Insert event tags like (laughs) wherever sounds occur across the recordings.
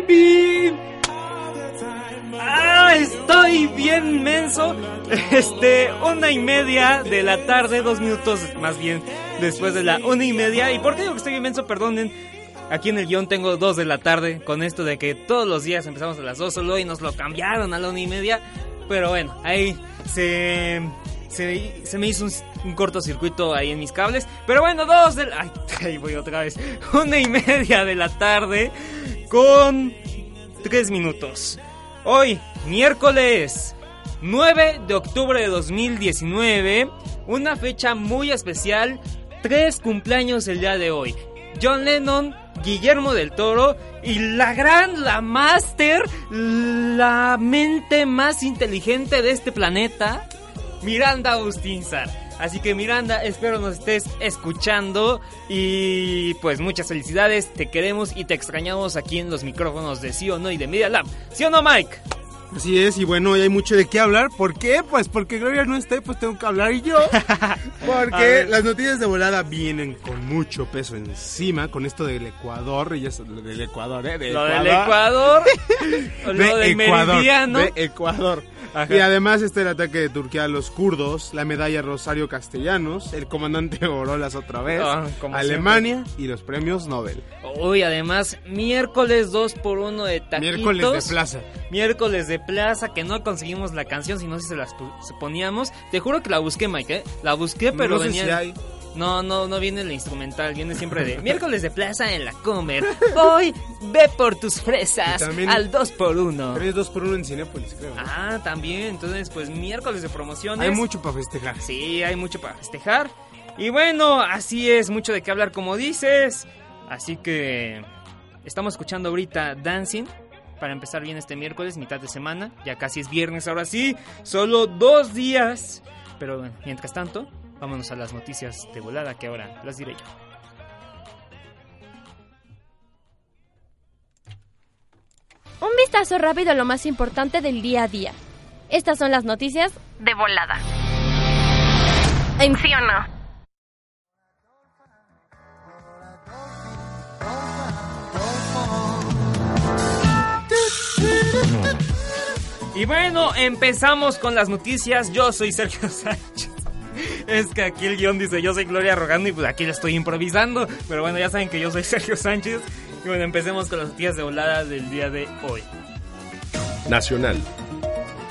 Baby. Ah, estoy bien menso. Este, una y media de la tarde, dos minutos más bien después de la una y media. ¿Y por qué digo que estoy bien menso? Perdonen. Aquí en el guion tengo dos de la tarde con esto de que todos los días empezamos a las dos solo y nos lo cambiaron a la una y media. Pero bueno, ahí se, se, me hizo un, un, cortocircuito ahí en mis cables. Pero bueno, dos de la... (laughs) Ay, ahí voy otra vez. Una y media de la tarde con tres minutos. Hoy, miércoles 9 de octubre de 2019, una fecha muy especial, tres cumpleaños el día de hoy. John Lennon, Guillermo del Toro y la gran, la máster, la mente más inteligente de este planeta, Miranda Austinzar. Así que Miranda, espero nos estés escuchando y pues muchas felicidades, te queremos y te extrañamos aquí en los micrófonos de Sí o No y de Media Lab. ¿Sí o no, Mike? Así es, y bueno, hoy hay mucho de qué hablar. ¿Por qué? Pues porque Gloria no esté, pues tengo que hablar y yo. (laughs) Porque las noticias de volada vienen con mucho peso encima, con esto del Ecuador, y eso, del Ecuador, ¿eh? De lo Ecuador. del Ecuador, (laughs) lo de del Ecuador, meridiano. de Ecuador. Ajá. Y además está el ataque de Turquía a los kurdos, la medalla Rosario Castellanos, el comandante Orolas otra vez, Ah, Alemania y los premios Nobel. Uy, además, miércoles 2 por 1 de taquitos. Miércoles de plaza. Miércoles de plaza, que no conseguimos la canción, si se las poníamos. Te juro que la busqué, Mike, ¿eh? La busqué, pero no sé venía... si hay. No, no, no viene la instrumental, viene siempre de miércoles de plaza en la Comer. Hoy ve por tus fresas también- al 2 por 1 Pero es dos por uno en Cinépolis, creo. ¿no? Ah, también, entonces pues miércoles de promociones. Hay mucho para festejar. Sí, hay mucho para festejar. Y bueno, así es, mucho de qué hablar como dices. Así que estamos escuchando ahorita Dancing para empezar bien este miércoles, mitad de semana. Ya casi es viernes ahora sí, solo dos días. Pero bueno, mientras tanto, vámonos a las noticias de volada que ahora las diré yo. Un vistazo rápido a lo más importante del día a día. Estas son las noticias De volada. ¿En sí o no? Y bueno, empezamos con las noticias. Yo soy Sergio (laughs) Sánchez. Es que aquí el guion dice yo soy Gloria Rogando y pues aquí lo estoy improvisando. Pero bueno, ya saben que yo soy (laughs) Sergio Sánchez. Y bueno, empecemos con las noticias de volada del día de hoy. Nacional.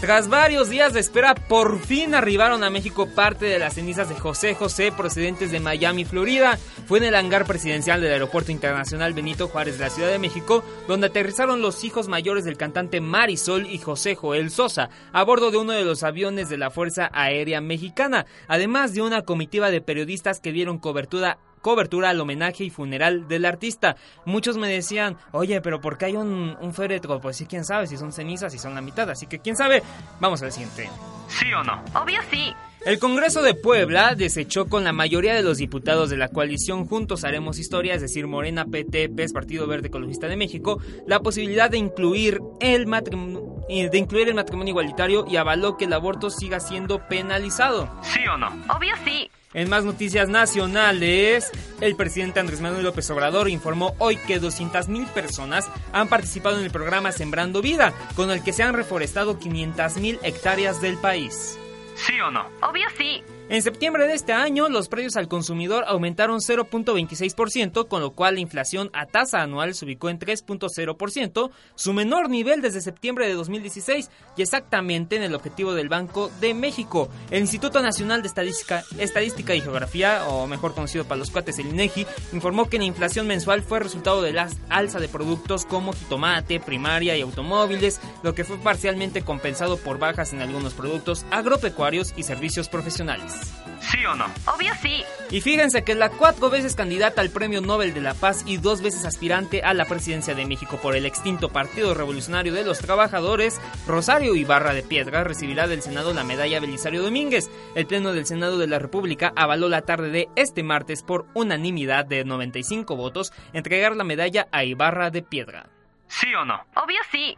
Tras varios días de espera, por fin arribaron a México parte de las cenizas de José José procedentes de Miami, Florida. Fue en el hangar presidencial del Aeropuerto Internacional Benito Juárez de la Ciudad de México, donde aterrizaron los hijos mayores del cantante Marisol y José Joel Sosa, a bordo de uno de los aviones de la Fuerza Aérea Mexicana, además de una comitiva de periodistas que dieron cobertura cobertura al homenaje y funeral del artista. Muchos me decían, oye, pero ¿por qué hay un, un féretro? Pues sí, quién sabe, si son cenizas, si son la mitad, así que quién sabe. Vamos al siguiente. ¿Sí o no? Obvio sí. El Congreso de Puebla desechó con la mayoría de los diputados de la coalición Juntos Haremos Historia, es decir, Morena, PT, PES, Partido Verde Ecologista de México, la posibilidad de incluir el matrimonio, de incluir el matrimonio igualitario y avaló que el aborto siga siendo penalizado. ¿Sí o no? Obvio sí. En más noticias nacionales, el presidente Andrés Manuel López Obrador informó hoy que 200.000 personas han participado en el programa Sembrando Vida, con el que se han reforestado 500.000 hectáreas del país. ¿Sí o no? Obvio sí. En septiembre de este año, los precios al consumidor aumentaron 0.26%, con lo cual la inflación a tasa anual se ubicó en 3.0%, su menor nivel desde septiembre de 2016 y exactamente en el objetivo del Banco de México. El Instituto Nacional de Estadística, Estadística y Geografía, o mejor conocido para los cuates el INEGI, informó que la inflación mensual fue resultado de la alza de productos como jitomate, primaria y automóviles, lo que fue parcialmente compensado por bajas en algunos productos agropecuarios y servicios profesionales. ¿Sí o no? Obvio sí. Y fíjense que la cuatro veces candidata al Premio Nobel de la Paz y dos veces aspirante a la presidencia de México por el extinto Partido Revolucionario de los Trabajadores, Rosario Ibarra de Piedra recibirá del Senado la medalla Belisario Domínguez. El Pleno del Senado de la República avaló la tarde de este martes por unanimidad de 95 votos entregar la medalla a Ibarra de Piedra. ¿Sí o no? Obvio sí.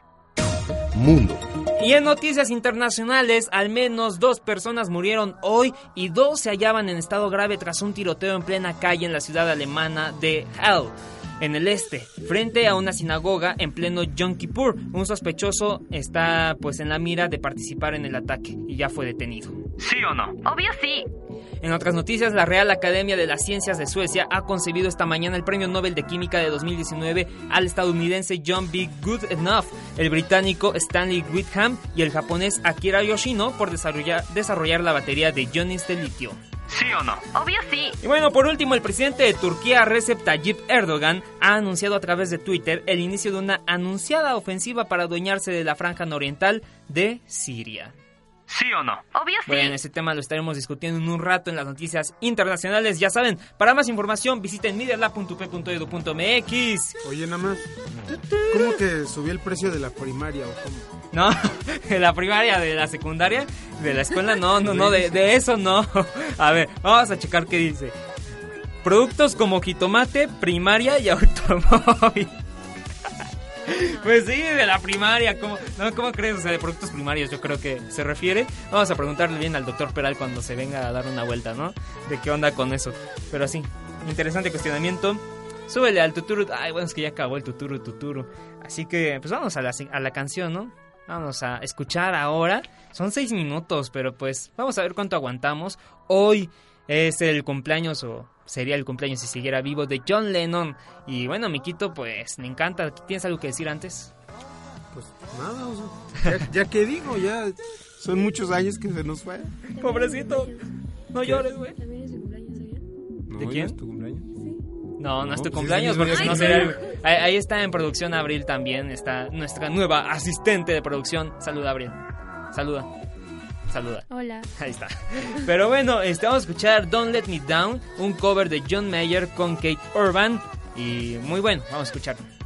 Mundo. Y en noticias internacionales, al menos dos personas murieron hoy y dos se hallaban en estado grave tras un tiroteo en plena calle en la ciudad alemana de Halle en el este, frente a una sinagoga en pleno Yom Kippur. Un sospechoso está pues en la mira de participar en el ataque y ya fue detenido. ¿Sí o no? Obvio sí. En otras noticias, la Real Academia de las Ciencias de Suecia ha concebido esta mañana el Premio Nobel de Química de 2019 al estadounidense John B. Goodenough, el británico Stanley Whitham y el japonés Akira Yoshino por desarrollar, desarrollar la batería de iones de litio. ¿Sí o no? Obvio sí. Y bueno, por último, el presidente de Turquía, Recep Tayyip Erdogan, ha anunciado a través de Twitter el inicio de una anunciada ofensiva para adueñarse de la franja nororiental de Siria. ¿Sí o no? Obvio sí. Bueno, ese tema lo estaremos discutiendo en un rato en las noticias internacionales. Ya saben, para más información visiten medialab.p.edu.mx. Oye, nada más. ¿Cómo que subió el precio de la primaria o cómo? No, (laughs) de la primaria, de la secundaria, de la escuela, no, no, no, de, de eso no. (laughs) A ver, vamos a checar qué dice. Productos como jitomate, primaria y automóvil. (laughs) Pues sí, de la primaria. ¿Cómo, no, ¿Cómo crees? O sea, de productos primarios yo creo que se refiere. Vamos a preguntarle bien al doctor Peral cuando se venga a dar una vuelta, ¿no? De qué onda con eso. Pero sí, interesante cuestionamiento. Súbele al tuturu. Ay, bueno, es que ya acabó el tuturu, tuturu. Así que, pues vamos a la, a la canción, ¿no? Vamos a escuchar ahora. Son seis minutos, pero pues vamos a ver cuánto aguantamos. Hoy es el cumpleaños o sería el cumpleaños si siguiera vivo de John Lennon. Y bueno, Miquito, pues me encanta. ¿Tienes algo que decir antes? Pues nada, o sea, ya, ya que digo, ya son muchos años que se nos fue. Pobrecito. No llores, güey. No, ¿De quién? es tu cumpleaños? No, no es tu pues cumpleaños, porque si no sería... Ahí, ahí está en producción Abril también, está nuestra nueva asistente de producción. Saluda, Abril. Saluda. Saluda. Hola. Ahí está. Pero bueno, este, vamos a escuchar Don't Let Me Down, un cover de John Mayer con Kate Urban. Y muy bueno, vamos a escucharlo.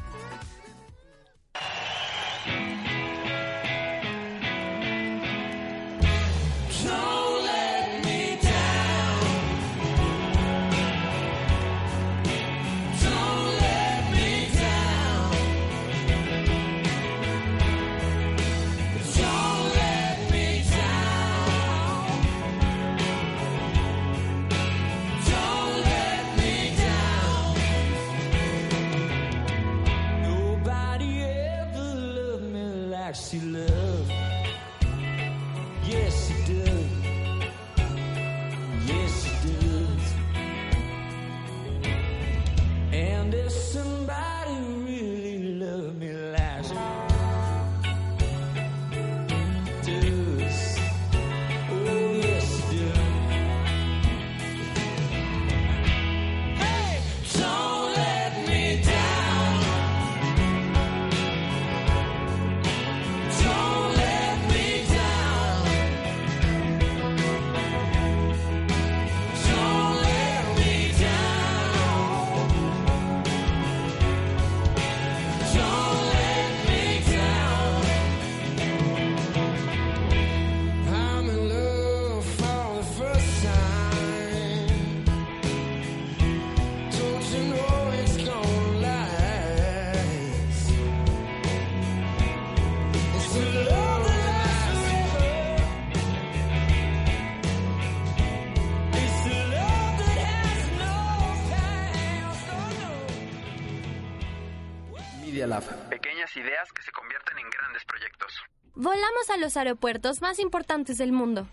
Pequeñas ideas que se convierten en grandes proyectos. Volamos a los aeropuertos más importantes del mundo.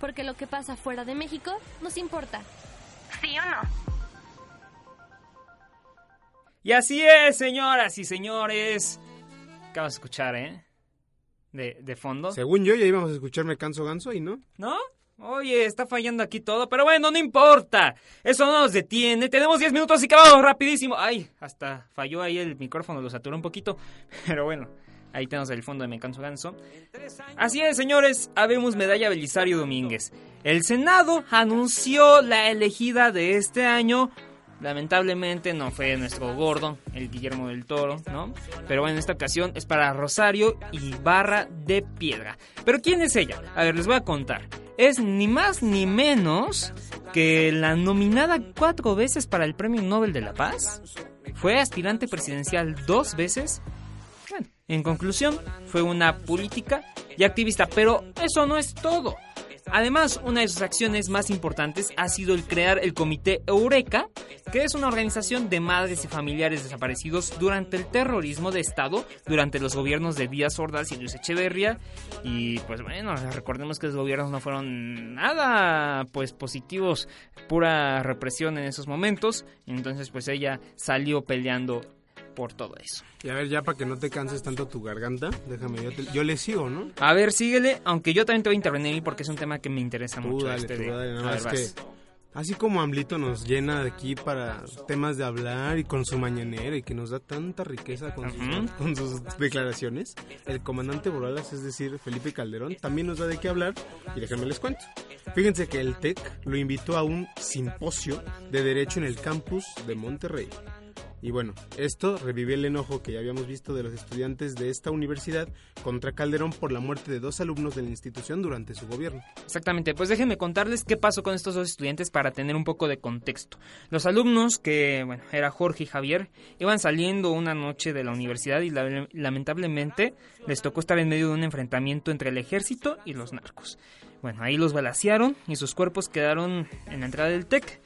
Porque lo que pasa fuera de México nos importa. ¿Sí o no? Y así es, señoras y señores. Acabas de escuchar, ¿eh? De, de fondo. Según yo, ya íbamos a escuchar Me Canso Ganso y no. ¿No? Oye, está fallando aquí todo, pero bueno, no importa. Eso no nos detiene. Tenemos 10 minutos y acabamos rapidísimo. Ay, hasta falló ahí el micrófono, lo saturó un poquito. (laughs) Pero bueno, ahí tenemos el fondo de Me Canso Ganso. Así es, señores, habemos medalla Belisario Domínguez. El Senado anunció la elegida de este año. Lamentablemente no fue nuestro gordo, el Guillermo del Toro, ¿no? Pero bueno, en esta ocasión es para Rosario Ibarra de Piedra. ¿Pero quién es ella? A ver, les voy a contar. Es ni más ni menos que la nominada cuatro veces para el Premio Nobel de la Paz. Fue aspirante presidencial dos veces. Bueno, en conclusión, fue una política y activista, pero eso no es todo. Además, una de sus acciones más importantes ha sido el crear el Comité Eureka, que es una organización de madres y familiares desaparecidos durante el terrorismo de Estado, durante los gobiernos de Díaz Ordaz y Luis Echeverría. Y pues bueno, recordemos que los gobiernos no fueron nada pues positivos, pura represión en esos momentos. Entonces pues ella salió peleando por todo eso. Y a ver, ya para que no te canses tanto tu garganta, déjame, yo, te- yo le sigo, ¿no? A ver, síguele, aunque yo también te voy a intervenir porque es un tema que me interesa Tú mucho. dale, este tú de- dale, nada más que así como Amblito nos llena de aquí para temas de hablar y con su mañanera y que nos da tanta riqueza con, sus, Ujú. con sus declaraciones, el comandante Borolas, es decir, Felipe Calderón, también nos da de qué hablar y déjenme les cuento. Fíjense que el TEC lo invitó a un simposio de derecho en el campus de Monterrey. Y bueno, esto revivió el enojo que ya habíamos visto de los estudiantes de esta universidad contra Calderón por la muerte de dos alumnos de la institución durante su gobierno. Exactamente, pues déjenme contarles qué pasó con estos dos estudiantes para tener un poco de contexto. Los alumnos, que bueno, era Jorge y Javier, iban saliendo una noche de la universidad y la- lamentablemente les tocó estar en medio de un enfrentamiento entre el ejército y los narcos. Bueno, ahí los balacearon y sus cuerpos quedaron en la entrada del TEC.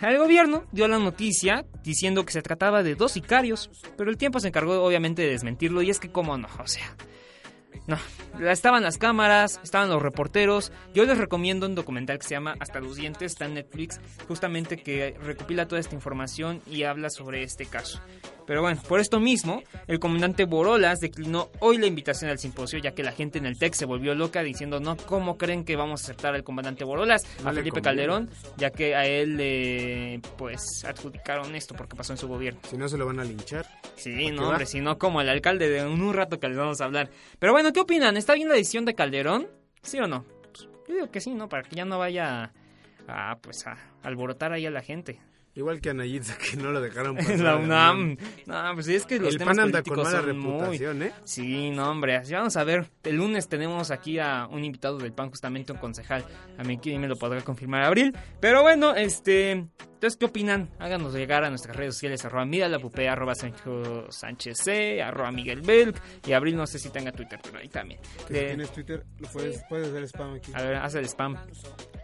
El gobierno dio la noticia diciendo que se trataba de dos sicarios, pero el tiempo se encargó obviamente de desmentirlo y es que cómo no, o sea, no, estaban las cámaras, estaban los reporteros. Yo les recomiendo un documental que se llama Hasta los dientes, está en Netflix, justamente que recopila toda esta información y habla sobre este caso. Pero bueno, por esto mismo, el comandante Borolas declinó hoy la invitación al simposio, ya que la gente en el TEC se volvió loca diciendo, no, ¿cómo creen que vamos a aceptar al comandante Borolas? No a Felipe. Calderón, ya que a él le, pues, adjudicaron esto porque pasó en su gobierno. Si no, se lo van a linchar. Sí, no, hombre, si no como el alcalde de un, un rato que les vamos a hablar. Pero bueno, ¿qué opinan? ¿Está bien la decisión de Calderón? ¿Sí o no? Pues, yo digo que sí, ¿no? Para que ya no vaya a, a, pues, a alborotar ahí a la gente. Igual que a Nayitza, (laughs) que no lo dejaron (laughs) pasar. En la UNAM. No, pues es que los El temas PAN anda con políticos mala son muy- ¿eh? Sí, no, hombre. Así vamos a ver. El lunes tenemos aquí a un invitado del PAN, justamente un concejal. A mí me lo podrá confirmar Abril. Pero bueno, este... Entonces, ¿qué opinan? Háganos llegar a nuestras redes sociales, arroba Mira la Pupea, arroba Sancho Sánchez C, arroba Miguel Belk. Y Abril no sé si tenga Twitter, pero ahí también. Si tienes Twitter, lo puedes, puedes hacer spam aquí. a ver, haz el spam.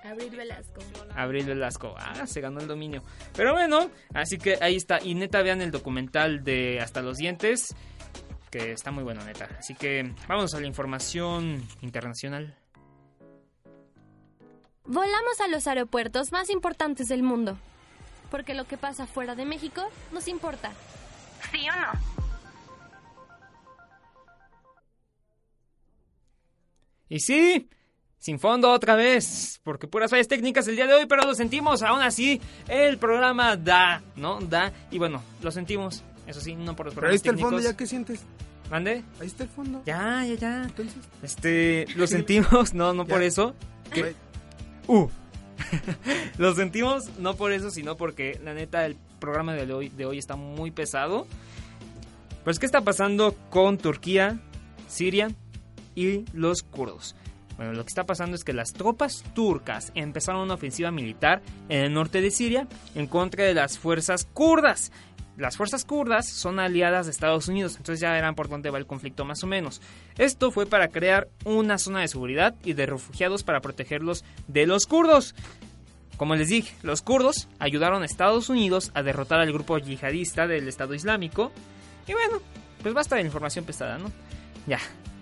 Abril Velasco. Abril Velasco. Ah, se ganó el dominio. Pero bueno, así que ahí está. Y neta, vean el documental de Hasta los Dientes, que está muy bueno, neta. Así que vamos a la información internacional. Volamos a los aeropuertos más importantes del mundo. Porque lo que pasa fuera de México nos importa. ¿Sí o no? Y sí, sin fondo otra vez, porque puras fallas técnicas el día de hoy, pero lo sentimos, aún así, el programa da, ¿no? Da, y bueno, lo sentimos, eso sí, no por los Pero ahí problemas está el fondo. ¿ya qué sientes? ¿Mande? Ahí está el fondo. Ya, ya, ya. Entonces, Este, lo sentimos, (laughs) no, no Ya. por eso. güey, Uh. (laughs) lo sentimos, no por eso, sino porque la neta el programa de hoy, de hoy está muy pesado. Pues, ¿qué está pasando con Turquía, Siria y los kurdos? Bueno, lo que está pasando es que las tropas turcas empezaron una ofensiva militar en el norte de Siria en contra de las fuerzas kurdas. Las fuerzas kurdas son aliadas de Estados Unidos, entonces ya verán por dónde va el conflicto más o menos. Esto fue para crear una zona de seguridad y de refugiados para protegerlos de los kurdos. Como les dije, los kurdos ayudaron a Estados Unidos a derrotar al grupo yihadista del Estado Islámico Y bueno, pues basta de información pesada, ¿no? Ya,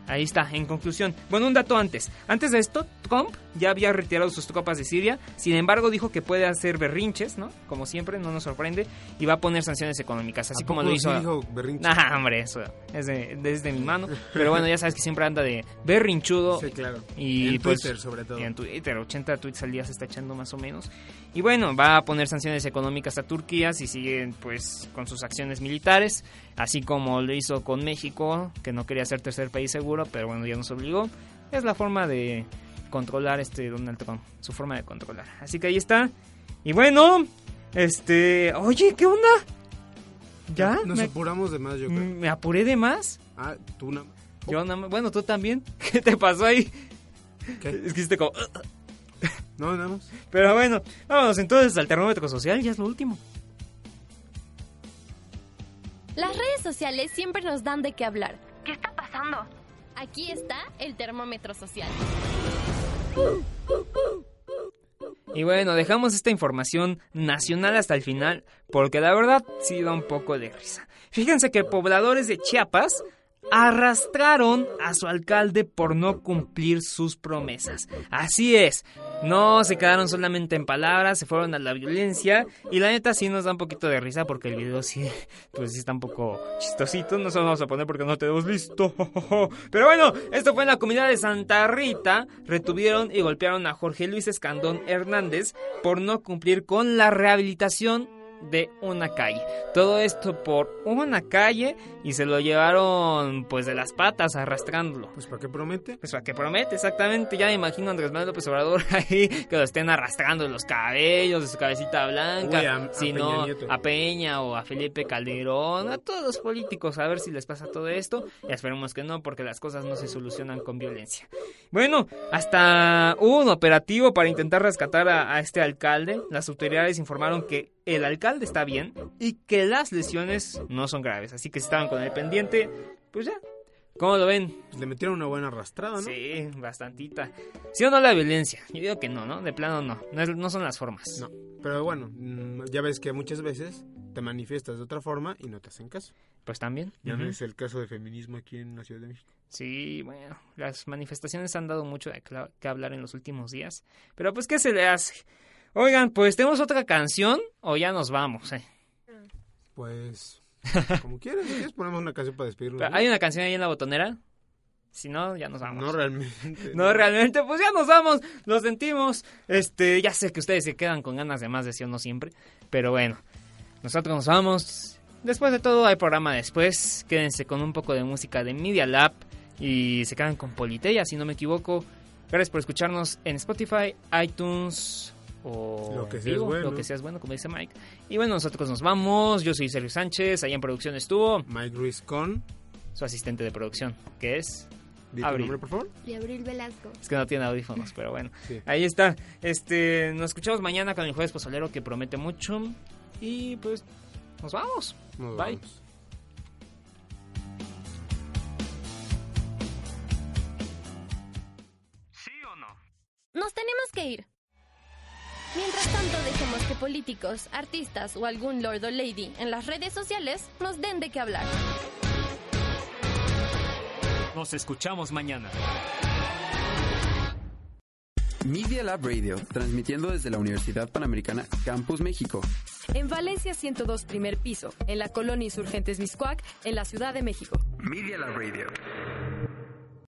Ahí está, en conclusión. Bueno, un dato antes. Antes de esto, Trump ya había retirado sus tropas de Siria. Sin embargo, dijo que puede hacer berrinches, ¿no? Como siempre, no nos sorprende. Y va a poner sanciones económicas, así como lo hizo. Dijo berrinches? Nah, hombre, eso es de, desde mi mano. Pero bueno, ya sabes que siempre anda de berrinchudo. Sí, claro. Y en pues, Twitter, sobre todo. Y en Twitter, 80 tweets al día se está echando más o menos. Y bueno, va a poner sanciones económicas a Turquía si siguen pues con sus acciones militares, así como lo hizo con México, que no quería ser tercer país seguro, pero bueno, ya nos obligó. Es la forma de controlar este Donald Trump, su forma de controlar. Así que ahí está. Y bueno, este, oye, ¿qué onda? ¿Ya? Nos ¿Me, apuramos de más, yo creo. ¿Me apuré de más? Ah, tú nada Yo nada más. Bueno, tú también. (laughs) ¿Qué te pasó ahí? ¿Qué? Es que hiciste como... (laughs) No, nada más. Pero bueno, vámonos entonces al termómetro social, ya es lo último. Las redes sociales siempre nos dan de qué hablar. ¿Qué está pasando? Aquí está el termómetro social. Y bueno, dejamos esta información nacional hasta el final porque la verdad sí da un poco de risa. Fíjense que pobladores de Chiapas arrastraron a su alcalde por no cumplir sus promesas. Así es, no se quedaron solamente en palabras, se fueron a la violencia. Y la neta sí nos da un poquito de risa porque el video sí, (laughs) pues sí está un poco chistosito, no se lo vamos a poner porque no tenemos listo. (laughs) Pero bueno, esto fue en la comunidad de Santa Rita, retuvieron y golpearon a Jorge Luis Escandón Hernández por no cumplir con la rehabilitación de una calle. Todo esto por una calle y se lo llevaron pues de las patas arrastrándolo. Pues para qué promete? Pues para qué promete, exactamente. Ya me imagino a Andrés Manuel López Obrador (laughs) ahí que lo estén arrastrando de los cabellos, de su cabecita blanca, sino a Peña o a Felipe Calderón, a todos los políticos, a ver si les pasa todo esto. Y esperemos que no, porque las cosas no se solucionan con violencia. Bueno, hasta hubo un operativo para intentar rescatar a, a este alcalde. Las autoridades informaron que el alcalde está bien y que las lesiones no son graves. Así que si estaban con el pendiente, pues ya. ¿Cómo lo ven? Le metieron una buena arrastrada, ¿no? Sí, bastantita. ¿Sí o no la violencia? Yo digo que no, ¿no? De plano no. No, es- no son las formas. No, pero bueno, mm, ya ves que muchas veces te manifiestas de otra forma y no te hacen caso. Pues también. Ya no Ujú. es el caso de feminismo aquí en la Ciudad de México. Sí, bueno, las manifestaciones han dado mucho de que hablar en los últimos días. Pero pues, ¿qué se le hace? Oigan, pues, ¿tenemos otra canción o ya nos vamos? eh? Pues, (laughs) como quieras, si quieres ponemos una canción para despedirnos. ¿no? ¿Hay una canción ahí en la botonera? Si no, ya nos vamos. No realmente. (laughs) No, realmente, pues ya nos vamos, lo sentimos. Este, ya sé que ustedes se quedan con ganas de más de sí o no siempre, pero bueno, nosotros nos vamos. Después de todo hay programa después. Quédense con un poco de música de Media Lab y se quedan con Politeya, si no me equivoco. Gracias por escucharnos en Spotify, iTunes o Lo que sea vivo, bueno. lo que sea es bueno, como dice Mike. Y bueno, nosotros nos vamos. Yo soy Sergio Sánchez, ahí en producción estuvo Mike Ruiz con. su asistente de producción, que es Abril. nombre, por favor. Y Abril Velasco. Es que no tiene audífonos, pero bueno. Sí. Ahí está. Este, nos escuchamos mañana con el jueves pozolero que promete mucho. Y pues, nos vamos. Nos Bye. vamos. ¿Sí o no? Nos tenemos que ir. Mientras tanto, dejemos que políticos, artistas o algún lord o lady en las redes sociales nos den de qué hablar. Nos escuchamos mañana. Media Lab Radio, transmitiendo desde la Universidad Panamericana Campus México. En Valencia 102 primer piso, en la colonia Insurgentes Miscuac, en la Ciudad de México. Media Lab Radio.